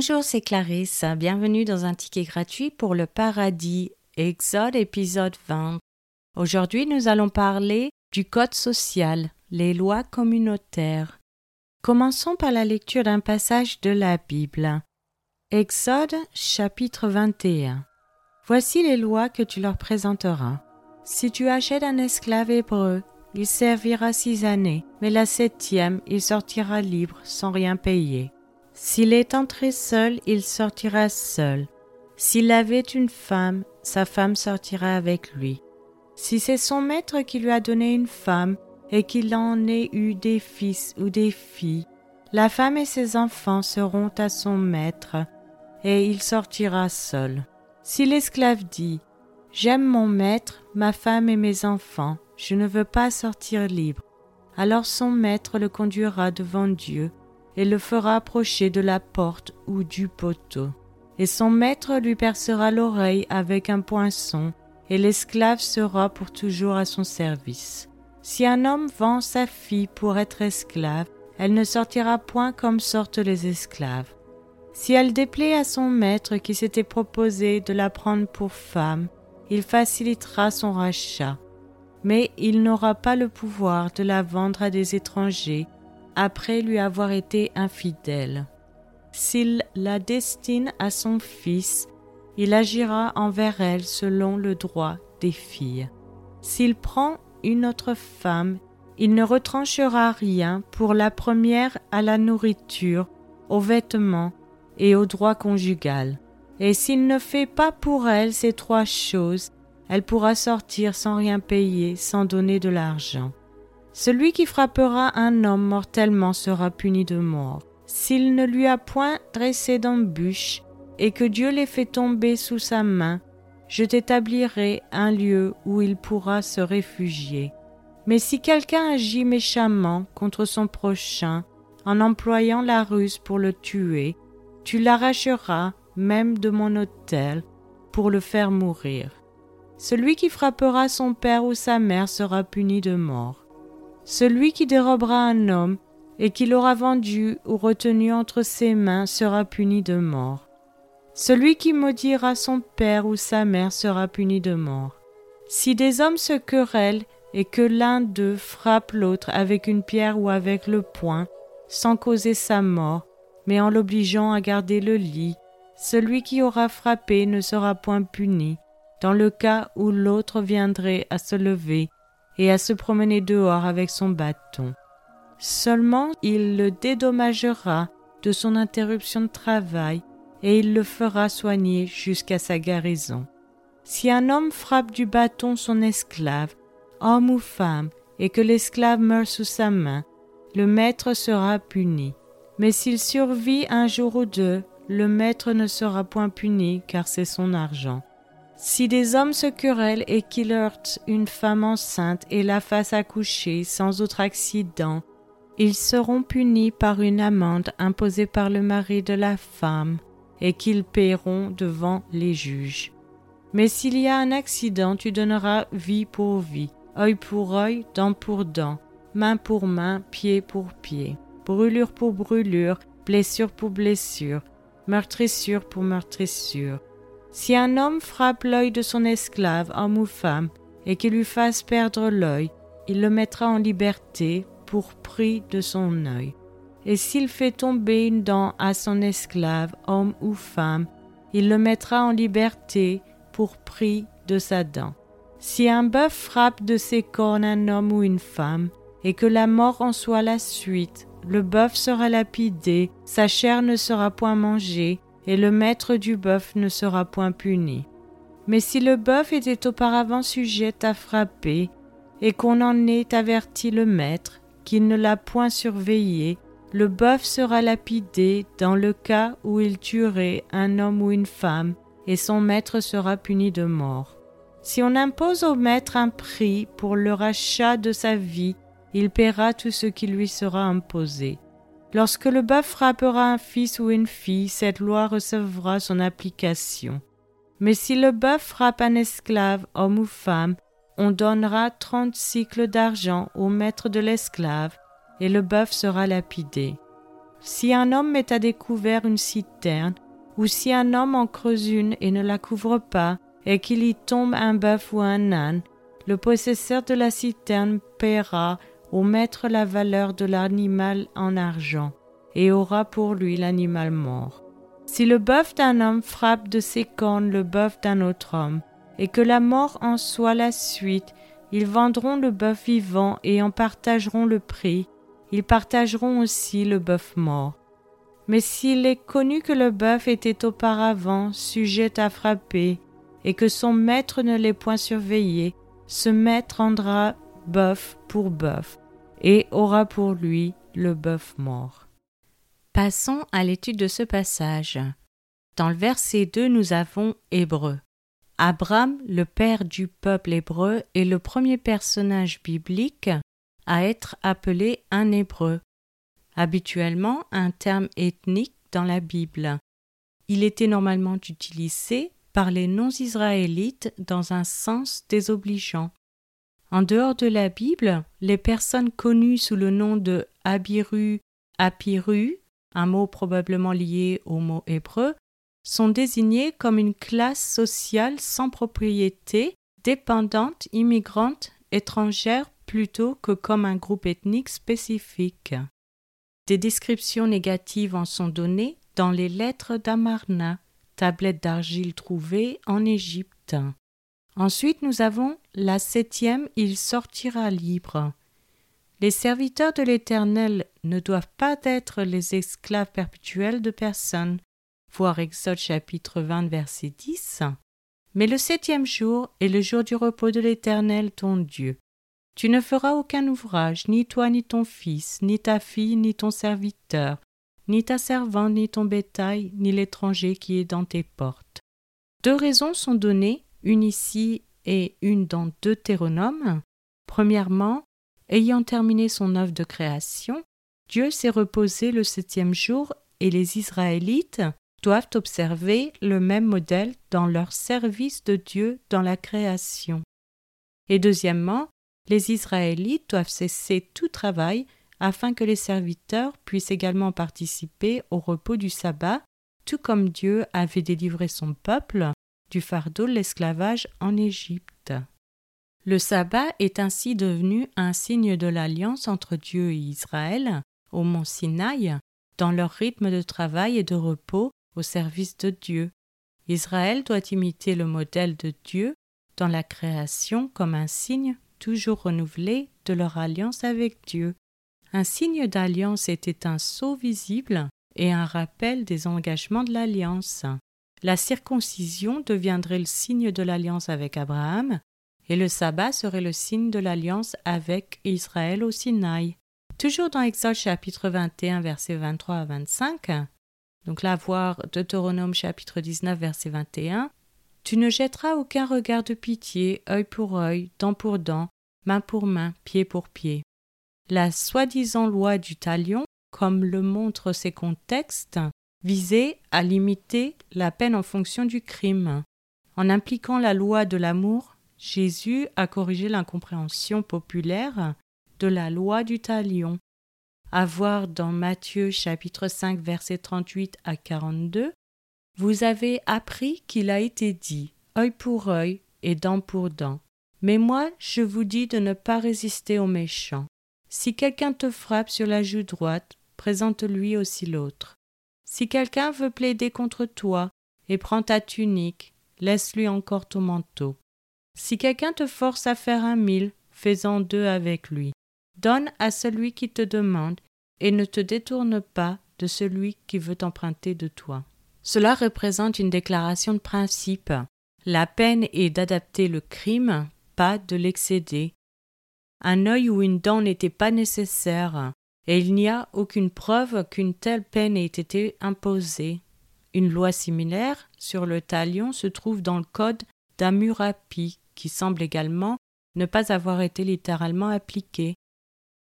Bonjour, c'est Clarisse. Bienvenue dans un ticket gratuit pour le paradis, Exode épisode 20. Aujourd'hui, nous allons parler du code social, les lois communautaires. Commençons par la lecture d'un passage de la Bible. Exode chapitre 21. Voici les lois que tu leur présenteras. Si tu achètes un esclave hébreu, il servira six années, mais la septième, il sortira libre sans rien payer. S'il est entré seul, il sortira seul. S'il avait une femme, sa femme sortira avec lui. Si c'est son maître qui lui a donné une femme et qu'il en ait eu des fils ou des filles, la femme et ses enfants seront à son maître, et il sortira seul. Si l'esclave dit J'aime mon maître, ma femme et mes enfants, je ne veux pas sortir libre, alors son maître le conduira devant Dieu et le fera approcher de la porte ou du poteau. Et son maître lui percera l'oreille avec un poinçon, et l'esclave sera pour toujours à son service. Si un homme vend sa fille pour être esclave, elle ne sortira point comme sortent les esclaves. Si elle déplaît à son maître qui s'était proposé de la prendre pour femme, il facilitera son rachat. Mais il n'aura pas le pouvoir de la vendre à des étrangers après lui avoir été infidèle. S'il la destine à son fils, il agira envers elle selon le droit des filles. S'il prend une autre femme, il ne retranchera rien pour la première à la nourriture, aux vêtements et au droit conjugal. Et s'il ne fait pas pour elle ces trois choses, elle pourra sortir sans rien payer, sans donner de l'argent. Celui qui frappera un homme mortellement sera puni de mort. S'il ne lui a point dressé d'embûche, et que Dieu l'ait fait tomber sous sa main, je t'établirai un lieu où il pourra se réfugier. Mais si quelqu'un agit méchamment contre son prochain, en employant la ruse pour le tuer, tu l'arracheras même de mon autel pour le faire mourir. Celui qui frappera son père ou sa mère sera puni de mort. Celui qui dérobera un homme et qui l'aura vendu ou retenu entre ses mains sera puni de mort. Celui qui maudira son père ou sa mère sera puni de mort. Si des hommes se querellent et que l'un d'eux frappe l'autre avec une pierre ou avec le poing, sans causer sa mort, mais en l'obligeant à garder le lit, celui qui aura frappé ne sera point puni, dans le cas où l'autre viendrait à se lever et à se promener dehors avec son bâton. Seulement il le dédommagera de son interruption de travail et il le fera soigner jusqu'à sa guérison. Si un homme frappe du bâton son esclave, homme ou femme, et que l'esclave meurt sous sa main, le maître sera puni. Mais s'il survit un jour ou deux, le maître ne sera point puni car c'est son argent. Si des hommes se querellent et qu'il heurte une femme enceinte et la fasse accoucher sans autre accident, ils seront punis par une amende imposée par le mari de la femme et qu'ils paieront devant les juges. Mais s'il y a un accident, tu donneras vie pour vie, œil pour œil, dent pour dent, main pour main, pied pour pied, brûlure pour brûlure, blessure pour blessure, meurtrissure pour meurtrissure. Si un homme frappe l'œil de son esclave, homme ou femme, et qu'il lui fasse perdre l'œil, il le mettra en liberté pour prix de son œil. Et s'il fait tomber une dent à son esclave, homme ou femme, il le mettra en liberté pour prix de sa dent. Si un bœuf frappe de ses cornes un homme ou une femme, et que la mort en soit la suite, le bœuf sera lapidé, sa chair ne sera point mangée, et le maître du bœuf ne sera point puni. Mais si le bœuf était auparavant sujet à frapper, et qu'on en ait averti le maître, qu'il ne l'a point surveillé, le bœuf sera lapidé dans le cas où il tuerait un homme ou une femme, et son maître sera puni de mort. Si on impose au maître un prix pour le rachat de sa vie, il paiera tout ce qui lui sera imposé. Lorsque le bœuf frappera un fils ou une fille, cette loi recevra son application. Mais si le bœuf frappe un esclave, homme ou femme, on donnera trente cycles d'argent au maître de l'esclave, et le bœuf sera lapidé. Si un homme met à découvert une citerne, ou si un homme en creuse une et ne la couvre pas, et qu'il y tombe un bœuf ou un âne, le possesseur de la citerne paiera au maître la valeur de l'animal en argent, et aura pour lui l'animal mort. Si le bœuf d'un homme frappe de ses cornes le bœuf d'un autre homme, et que la mort en soit la suite, ils vendront le bœuf vivant et en partageront le prix, ils partageront aussi le bœuf mort. Mais s'il est connu que le bœuf était auparavant sujet à frapper, et que son maître ne l'ait point surveillé, ce maître rendra bœuf pour bœuf, et aura pour lui le bœuf mort. Passons à l'étude de ce passage. Dans le verset 2, nous avons Hébreu. Abraham, le père du peuple hébreu, est le premier personnage biblique à être appelé un hébreu, habituellement un terme ethnique dans la Bible. Il était normalement utilisé par les non-israélites dans un sens désobligeant. En dehors de la Bible, les personnes connues sous le nom de Abiru, Apiru, un mot probablement lié au mot hébreu, sont désignées comme une classe sociale sans propriété, dépendante, immigrante, étrangère plutôt que comme un groupe ethnique spécifique. Des descriptions négatives en sont données dans les lettres d'Amarna, tablette d'argile trouvée en Égypte. Ensuite, nous avons la septième, il sortira libre. Les serviteurs de l'Éternel ne doivent pas être les esclaves perpétuels de personne, voir Exode chapitre 20 verset 10. Mais le septième jour est le jour du repos de l'Éternel ton Dieu. Tu ne feras aucun ouvrage, ni toi, ni ton fils, ni ta fille, ni ton serviteur, ni ta servante, ni ton bétail, ni l'étranger qui est dans tes portes. Deux raisons sont données, une ici et une dans Deutéronome. Premièrement, ayant terminé son œuvre de création, Dieu s'est reposé le septième jour et les Israélites doivent observer le même modèle dans leur service de Dieu dans la création. Et deuxièmement, les Israélites doivent cesser tout travail afin que les serviteurs puissent également participer au repos du sabbat, tout comme Dieu avait délivré son peuple du fardeau de l'esclavage en Égypte. Le sabbat est ainsi devenu un signe de l'alliance entre Dieu et Israël au mont Sinaï, dans leur rythme de travail et de repos au service de Dieu. Israël doit imiter le modèle de Dieu dans la création comme un signe toujours renouvelé de leur alliance avec Dieu. Un signe d'alliance était un sceau visible et un rappel des engagements de l'alliance. La circoncision deviendrait le signe de l'alliance avec Abraham, et le sabbat serait le signe de l'alliance avec Israël au Sinaï. Toujours dans Exode chapitre 21 versets 23 à 25, donc là voir Deutéronome chapitre 19 verset 21, tu ne jetteras aucun regard de pitié, œil pour œil, dent pour dent, main pour main, pied pour pied. La soi-disant loi du talion, comme le montrent ces contextes, visait à limiter la peine en fonction du crime. En impliquant la loi de l'amour, Jésus a corrigé l'incompréhension populaire de la loi du talion. À voir dans Matthieu chapitre 5 versets 38 à 42, vous avez appris qu'il a été dit œil pour œil et dent pour dent. Mais moi, je vous dis de ne pas résister aux méchants. Si quelqu'un te frappe sur la joue droite, présente-lui aussi l'autre. Si quelqu'un veut plaider contre toi et prend ta tunique, laisse-lui encore ton manteau. Si quelqu'un te force à faire un mille, fais-en deux avec lui. Donne à celui qui te demande et ne te détourne pas de celui qui veut emprunter de toi. Cela représente une déclaration de principe. La peine est d'adapter le crime, pas de l'excéder. Un œil ou une dent n'était pas nécessaire, et il n'y a aucune preuve qu'une telle peine ait été imposée. Une loi similaire sur le talion se trouve dans le code d'Amurapi, qui semble également ne pas avoir été littéralement appliqué.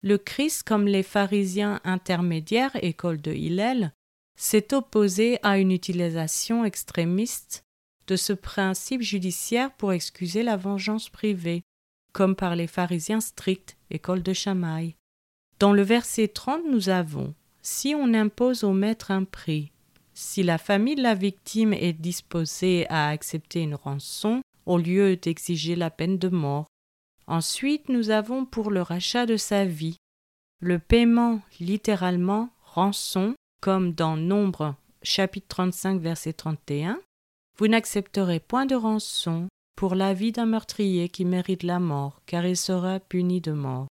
Le Christ, comme les pharisiens intermédiaires, école de Hillel, s'est opposé à une utilisation extrémiste de ce principe judiciaire pour excuser la vengeance privée, comme par les pharisiens stricts, école de Chamaï. Dans le verset 30, nous avons si on impose au maître un prix. Si la famille de la victime est disposée à accepter une rançon au lieu d'exiger la peine de mort. Ensuite, nous avons pour le rachat de sa vie le paiement littéralement rançon, comme dans Nombre chapitre 35 verset 31. Vous n'accepterez point de rançon pour la vie d'un meurtrier qui mérite la mort, car il sera puni de mort.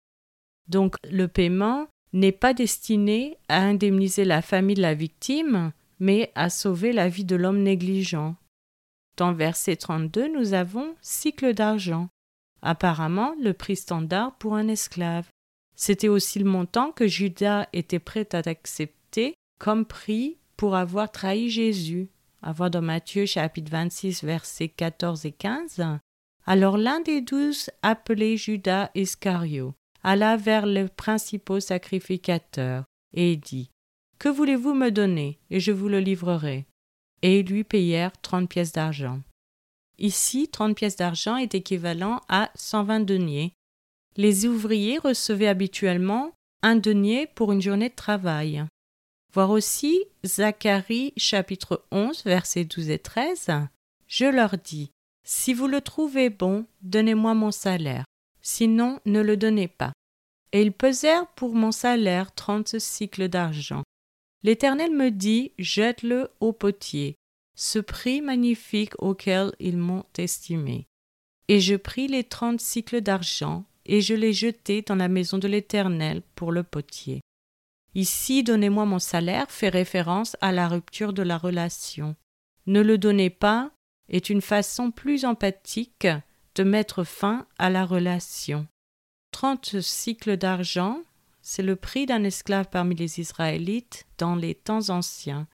Donc le paiement n'est pas destiné à indemniser la famille de la victime, mais à sauver la vie de l'homme négligent. Dans verset 32, nous avons cycle d'argent, apparemment le prix standard pour un esclave. C'était aussi le montant que Judas était prêt à accepter comme prix pour avoir trahi Jésus. À voir dans Matthieu chapitre 26 versets 14 et 15. Alors l'un des douze, appelé Judas Iscario, alla vers les principaux sacrificateurs et dit Que voulez-vous me donner et je vous le livrerai? Et ils lui payèrent trente pièces d'argent. Ici, trente pièces d'argent est équivalent à cent vingt deniers. Les ouvriers recevaient habituellement un denier pour une journée de travail. Voir aussi Zacharie chapitre 11 versets 12 et 13. Je leur dis Si vous le trouvez bon, donnez-moi mon salaire, sinon ne le donnez pas. Et ils pesèrent pour mon salaire trente cycles d'argent. L'Éternel me dit Jette-le au potier, ce prix magnifique auquel ils m'ont estimé. Et je pris les trente cycles d'argent, et je les jetai dans la maison de l'Éternel pour le potier. Ici, donnez-moi mon salaire fait référence à la rupture de la relation. Ne le donnez pas est une façon plus empathique de mettre fin à la relation. Trente cycles d'argent, c'est le prix d'un esclave parmi les Israélites dans les temps anciens.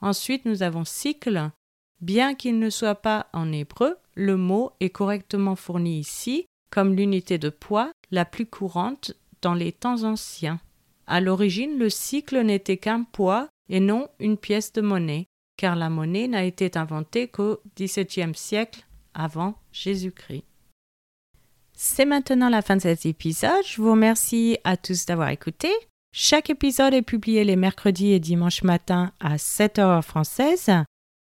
Ensuite, nous avons cycle. Bien qu'il ne soit pas en hébreu, le mot est correctement fourni ici comme l'unité de poids la plus courante dans les temps anciens. À l'origine, le cycle n'était qu'un poids et non une pièce de monnaie, car la monnaie n'a été inventée qu'au XVIIe siècle avant Jésus-Christ. C'est maintenant la fin de cet épisode. Je vous remercie à tous d'avoir écouté. Chaque épisode est publié les mercredis et dimanches matin à 7 heures française.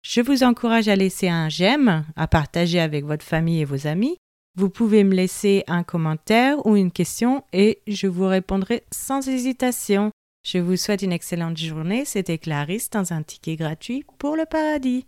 Je vous encourage à laisser un j'aime, à partager avec votre famille et vos amis. Vous pouvez me laisser un commentaire ou une question et je vous répondrai sans hésitation. Je vous souhaite une excellente journée. C'était Clarisse dans un ticket gratuit pour le paradis.